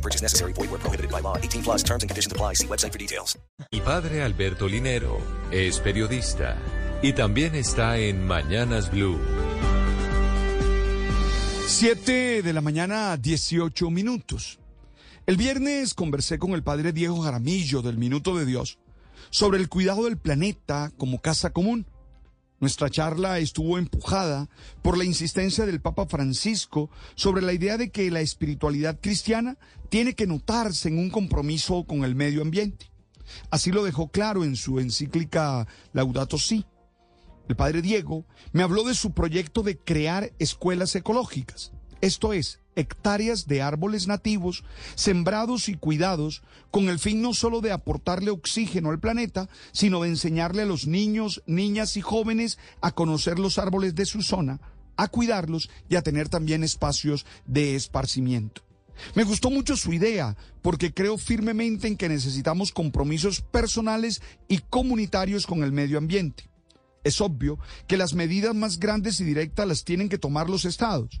No purchase necessary. Void where prohibited by law. 18 plus terms and conditions apply. See website for details. Mi padre Alberto Linero es periodista y también está en Mañanas Blue. 7 de la mañana, 18 minutos. El viernes conversé con el padre Diego Jaramillo del Minuto de Dios sobre el cuidado del planeta como casa común. Nuestra charla estuvo empujada por la insistencia del Papa Francisco sobre la idea de que la espiritualidad cristiana tiene que notarse en un compromiso con el medio ambiente. Así lo dejó claro en su encíclica Laudato Si. El padre Diego me habló de su proyecto de crear escuelas ecológicas, esto es, hectáreas de árboles nativos sembrados y cuidados con el fin no solo de aportarle oxígeno al planeta, sino de enseñarle a los niños, niñas y jóvenes a conocer los árboles de su zona, a cuidarlos y a tener también espacios de esparcimiento. Me gustó mucho su idea porque creo firmemente en que necesitamos compromisos personales y comunitarios con el medio ambiente. Es obvio que las medidas más grandes y directas las tienen que tomar los estados.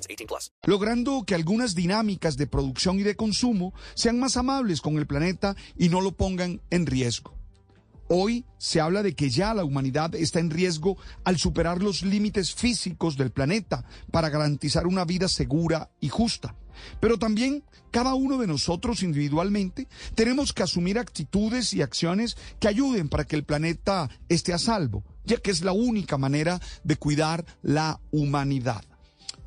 18 plus. logrando que algunas dinámicas de producción y de consumo sean más amables con el planeta y no lo pongan en riesgo. Hoy se habla de que ya la humanidad está en riesgo al superar los límites físicos del planeta para garantizar una vida segura y justa. Pero también cada uno de nosotros individualmente tenemos que asumir actitudes y acciones que ayuden para que el planeta esté a salvo, ya que es la única manera de cuidar la humanidad.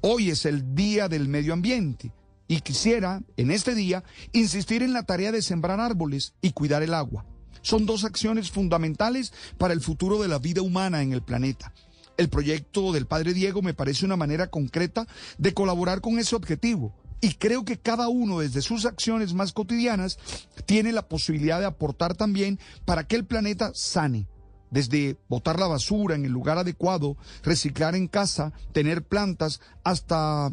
Hoy es el Día del Medio Ambiente y quisiera, en este día, insistir en la tarea de sembrar árboles y cuidar el agua. Son dos acciones fundamentales para el futuro de la vida humana en el planeta. El proyecto del Padre Diego me parece una manera concreta de colaborar con ese objetivo. Y creo que cada uno desde sus acciones más cotidianas tiene la posibilidad de aportar también para que el planeta sane, desde botar la basura en el lugar adecuado, reciclar en casa, tener plantas, hasta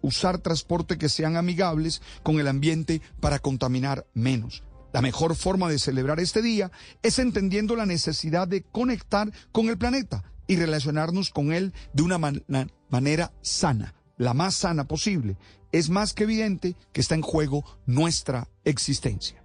usar transporte que sean amigables con el ambiente para contaminar menos. La mejor forma de celebrar este día es entendiendo la necesidad de conectar con el planeta y relacionarnos con él de una man- na- manera sana, la más sana posible. Es más que evidente que está en juego nuestra existencia.